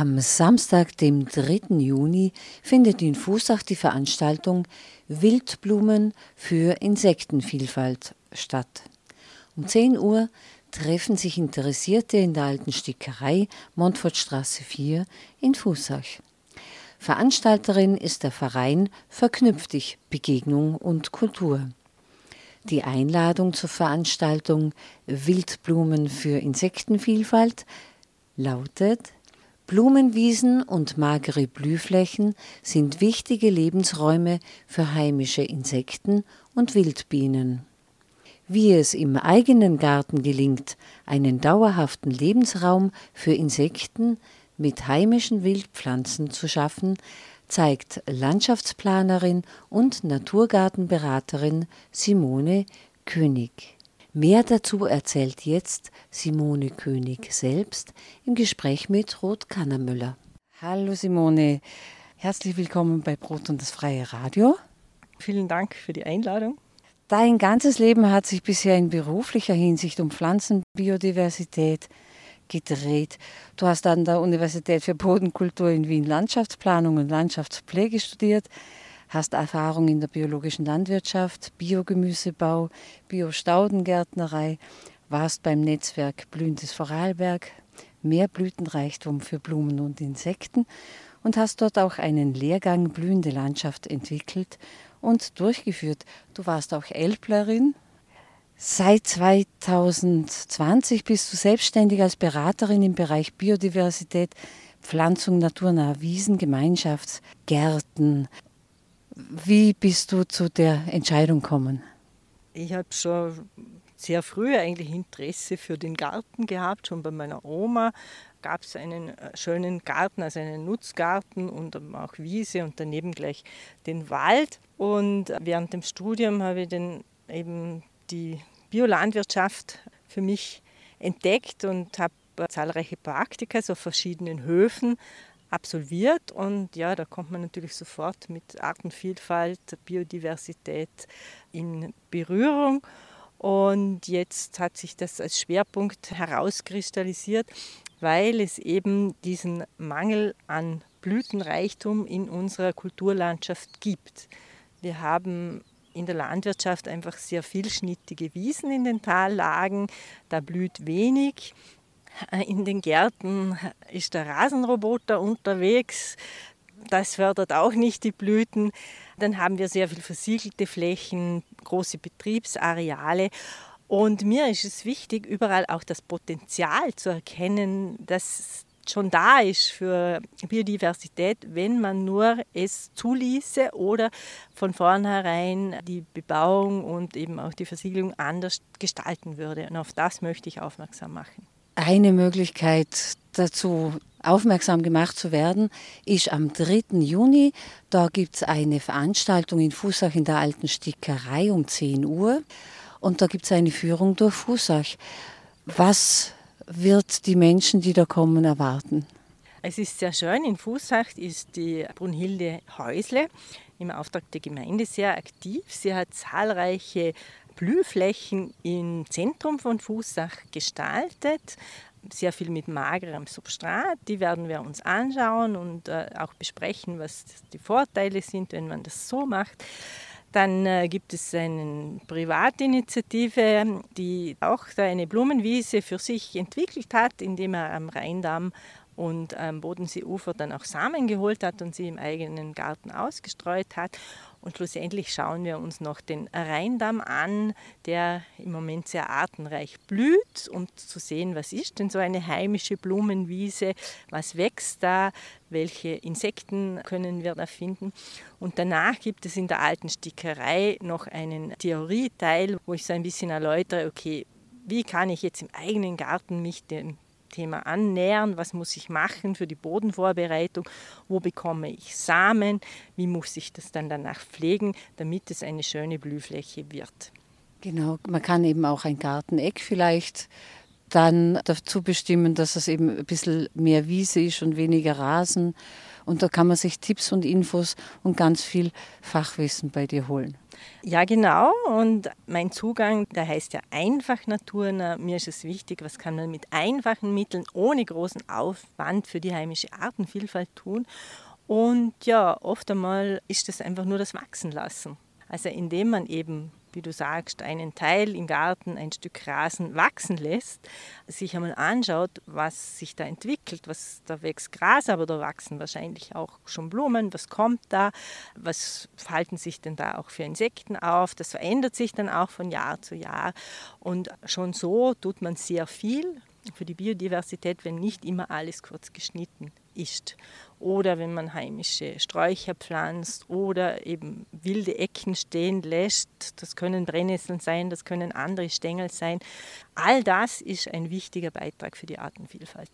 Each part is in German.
Am Samstag, dem 3. Juni, findet in Fußach die Veranstaltung Wildblumen für Insektenvielfalt statt. Um 10 Uhr treffen sich Interessierte in der alten Stickerei Montfortstraße 4 in Fußach. Veranstalterin ist der Verein Verknüpftig Begegnung und Kultur. Die Einladung zur Veranstaltung Wildblumen für Insektenvielfalt lautet Blumenwiesen und magere Blühflächen sind wichtige Lebensräume für heimische Insekten und Wildbienen. Wie es im eigenen Garten gelingt, einen dauerhaften Lebensraum für Insekten mit heimischen Wildpflanzen zu schaffen, zeigt Landschaftsplanerin und Naturgartenberaterin Simone König. Mehr dazu erzählt jetzt Simone König selbst im Gespräch mit Ruth Kannermüller. Hallo Simone, herzlich willkommen bei Brot und das freie Radio. Vielen Dank für die Einladung. Dein ganzes Leben hat sich bisher in beruflicher Hinsicht um Pflanzenbiodiversität gedreht. Du hast an der Universität für Bodenkultur in Wien Landschaftsplanung und Landschaftspflege studiert, hast Erfahrung in der biologischen Landwirtschaft, Biogemüsebau, Biostaudengärtnerei, warst beim Netzwerk Blühendes Vorarlberg, mehr Blütenreichtum für Blumen und Insekten und hast dort auch einen Lehrgang Blühende Landschaft entwickelt und durchgeführt. Du warst auch Elblerin, Seit 2020 bist du selbstständig als Beraterin im Bereich Biodiversität, Pflanzung naturnaher Wiesen, Gemeinschaftsgärten. Wie bist du zu der Entscheidung gekommen? Ich habe schon sehr früh eigentlich Interesse für den Garten gehabt. Schon bei meiner Oma gab es einen schönen Garten, also einen Nutzgarten und auch Wiese und daneben gleich den Wald. Und während dem Studium habe ich dann eben die Biolandwirtschaft für mich entdeckt und habe zahlreiche Praktika auf verschiedenen Höfen absolviert und ja, da kommt man natürlich sofort mit Artenvielfalt, Biodiversität in Berührung und jetzt hat sich das als Schwerpunkt herauskristallisiert, weil es eben diesen Mangel an Blütenreichtum in unserer Kulturlandschaft gibt. Wir haben in der Landwirtschaft einfach sehr vielschnittige Wiesen in den Tallagen. Da blüht wenig. In den Gärten ist der Rasenroboter unterwegs. Das fördert auch nicht die Blüten. Dann haben wir sehr viel versiegelte Flächen, große Betriebsareale. Und mir ist es wichtig, überall auch das Potenzial zu erkennen, dass schon da ist für Biodiversität, wenn man nur es zuließe oder von vornherein die Bebauung und eben auch die Versiegelung anders gestalten würde. Und auf das möchte ich aufmerksam machen. Eine Möglichkeit dazu aufmerksam gemacht zu werden, ist am 3. Juni. Da gibt es eine Veranstaltung in Fußach in der alten Stickerei um 10 Uhr. Und da gibt es eine Führung durch Fußach. Was wird die Menschen, die da kommen, erwarten? Es ist sehr schön. In Fußach ist die Brunhilde Häusle im Auftrag der Gemeinde sehr aktiv. Sie hat zahlreiche Blühflächen im Zentrum von Fußach gestaltet. Sehr viel mit magerem Substrat. Die werden wir uns anschauen und äh, auch besprechen, was die Vorteile sind, wenn man das so macht. Dann äh, gibt es eine Privatinitiative, die auch eine Blumenwiese für sich entwickelt hat, indem er am Rheindamm und am Bodenseeufer dann auch Samen geholt hat und sie im eigenen Garten ausgestreut hat. Und schlussendlich schauen wir uns noch den Rheindamm an, der im Moment sehr artenreich blüht, um zu sehen, was ist denn so eine heimische Blumenwiese, was wächst da, welche Insekten können wir da finden. Und danach gibt es in der alten Stickerei noch einen Theorieteil, wo ich so ein bisschen erläutere, okay, wie kann ich jetzt im eigenen Garten mich dem Thema annähern, was muss ich machen für die Bodenvorbereitung, wo bekomme ich Samen, wie muss ich das dann danach pflegen, damit es eine schöne Blühfläche wird. Genau, man kann eben auch ein Garteneck vielleicht dann dazu bestimmen, dass es eben ein bisschen mehr Wiese ist und weniger Rasen Und da kann man sich Tipps und Infos und ganz viel Fachwissen bei dir holen. Ja, genau. Und mein Zugang, der heißt ja einfach naturnah. Mir ist es wichtig, was kann man mit einfachen Mitteln ohne großen Aufwand für die heimische Artenvielfalt tun. Und ja, oft einmal ist das einfach nur das Wachsen lassen. Also indem man eben wie du sagst, einen Teil im Garten, ein Stück Rasen wachsen lässt, sich einmal anschaut, was sich da entwickelt, was da wächst Gras, aber da wachsen wahrscheinlich auch schon Blumen, was kommt da, was falten sich denn da auch für Insekten auf, das verändert sich dann auch von Jahr zu Jahr. Und schon so tut man sehr viel für die Biodiversität, wenn nicht immer alles kurz geschnitten ist. Oder wenn man heimische Sträucher pflanzt oder eben wilde Ecken stehen lässt. Das können Brennnesseln sein, das können andere Stängel sein. All das ist ein wichtiger Beitrag für die Artenvielfalt.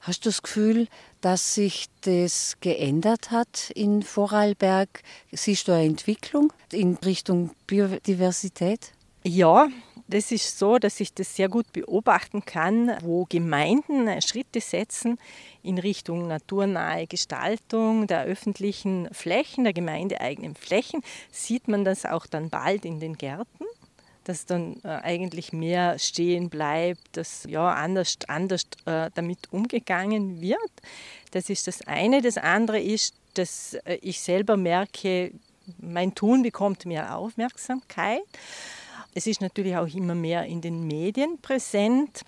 Hast du das Gefühl, dass sich das geändert hat in Vorarlberg? Siehst du eine Entwicklung in Richtung Biodiversität? Ja, das ist so, dass ich das sehr gut beobachten kann, wo Gemeinden Schritte setzen in Richtung naturnahe Gestaltung der öffentlichen Flächen, der gemeindeeigenen Flächen, sieht man das auch dann bald in den Gärten dass dann äh, eigentlich mehr stehen bleibt, dass ja anders, anders äh, damit umgegangen wird. Das ist das eine. Das andere ist, dass äh, ich selber merke, mein Tun bekommt mehr Aufmerksamkeit. Es ist natürlich auch immer mehr in den Medien präsent.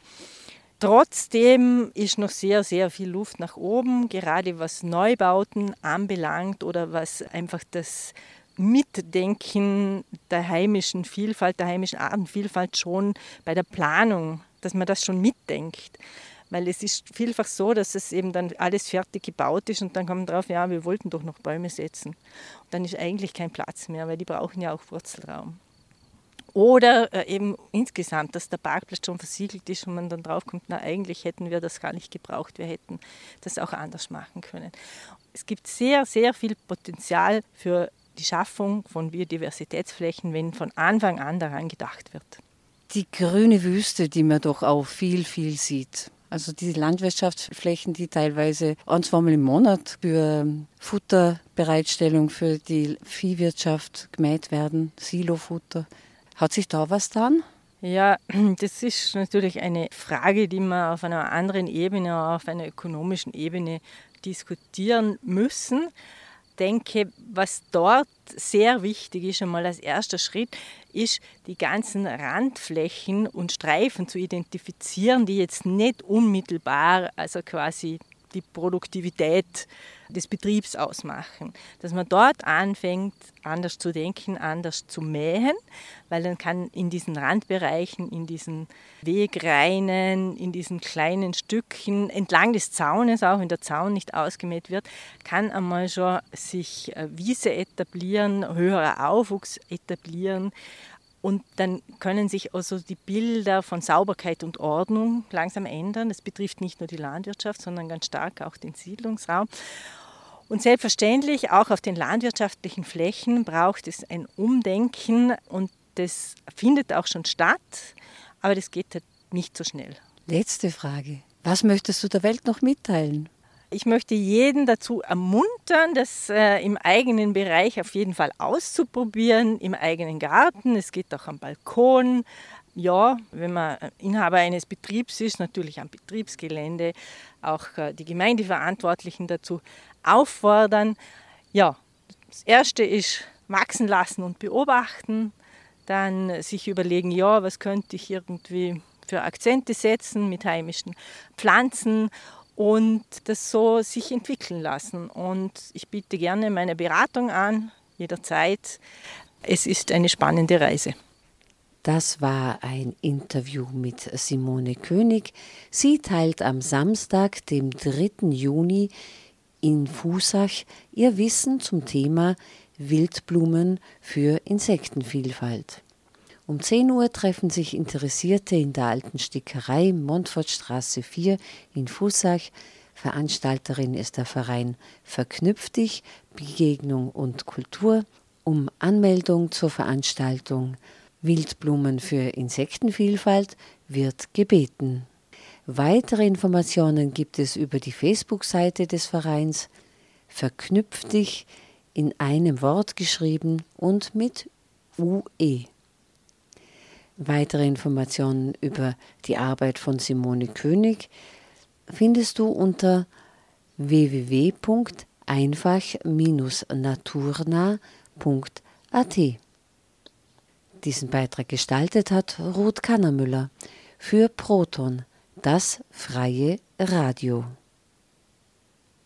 Trotzdem ist noch sehr, sehr viel Luft nach oben, gerade was Neubauten anbelangt oder was einfach das Mitdenken der heimischen Vielfalt, der heimischen Artenvielfalt schon bei der Planung, dass man das schon mitdenkt. Weil es ist vielfach so, dass es eben dann alles fertig gebaut ist und dann kommt man drauf, ja, wir wollten doch noch Bäume setzen. Und dann ist eigentlich kein Platz mehr, weil die brauchen ja auch Wurzelraum. Oder äh, eben insgesamt, dass der Parkplatz schon versiegelt ist und man dann draufkommt, na eigentlich hätten wir das gar nicht gebraucht, wir hätten das auch anders machen können. Es gibt sehr, sehr viel Potenzial für die Schaffung von Biodiversitätsflächen, wenn von Anfang an daran gedacht wird. Die grüne Wüste, die man doch auch viel, viel sieht. Also die Landwirtschaftsflächen, die teilweise ein, zweimal im Monat für Futterbereitstellung für die Viehwirtschaft gemäht werden, Silofutter. Hat sich da was getan? Ja, das ist natürlich eine Frage, die wir auf einer anderen Ebene, auf einer ökonomischen Ebene diskutieren müssen. Ich denke, was dort sehr wichtig ist, einmal als erster Schritt, ist, die ganzen Randflächen und Streifen zu identifizieren, die jetzt nicht unmittelbar, also quasi die Produktivität des Betriebs ausmachen. Dass man dort anfängt, anders zu denken, anders zu mähen, weil dann kann in diesen Randbereichen, in diesen Wegreinen, in diesen kleinen Stückchen entlang des Zaunes, auch wenn der Zaun nicht ausgemäht wird, kann einmal schon sich äh, Wiese etablieren, höherer Aufwuchs etablieren und dann können sich also die Bilder von Sauberkeit und Ordnung langsam ändern. Das betrifft nicht nur die Landwirtschaft, sondern ganz stark auch den Siedlungsraum. Und selbstverständlich auch auf den landwirtschaftlichen Flächen braucht es ein Umdenken und das findet auch schon statt, aber das geht halt nicht so schnell. Letzte Frage. Was möchtest du der Welt noch mitteilen? Ich möchte jeden dazu ermuntern, das äh, im eigenen Bereich auf jeden Fall auszuprobieren, im eigenen Garten. Es geht auch am Balkon. Ja, wenn man Inhaber eines Betriebs ist, natürlich am Betriebsgelände, auch äh, die Gemeindeverantwortlichen dazu auffordern. Ja, das Erste ist wachsen lassen und beobachten. Dann sich überlegen, ja, was könnte ich irgendwie für Akzente setzen mit heimischen Pflanzen und das so sich entwickeln lassen. Und ich biete gerne meine Beratung an, jederzeit. Es ist eine spannende Reise. Das war ein Interview mit Simone König. Sie teilt am Samstag, dem 3. Juni in Fusach, ihr Wissen zum Thema Wildblumen für Insektenvielfalt. Um 10 Uhr treffen sich Interessierte in der alten Stickerei Montfortstraße 4 in Fussach. Veranstalterin ist der Verein Verknüpf dich, Begegnung und Kultur. Um Anmeldung zur Veranstaltung Wildblumen für Insektenvielfalt wird gebeten. Weitere Informationen gibt es über die Facebook-Seite des Vereins verknüpft dich in einem Wort geschrieben und mit UE. Weitere Informationen über die Arbeit von Simone König findest du unter www.einfach-naturnah.at. Diesen Beitrag gestaltet hat Ruth Kannermüller für Proton, das freie Radio.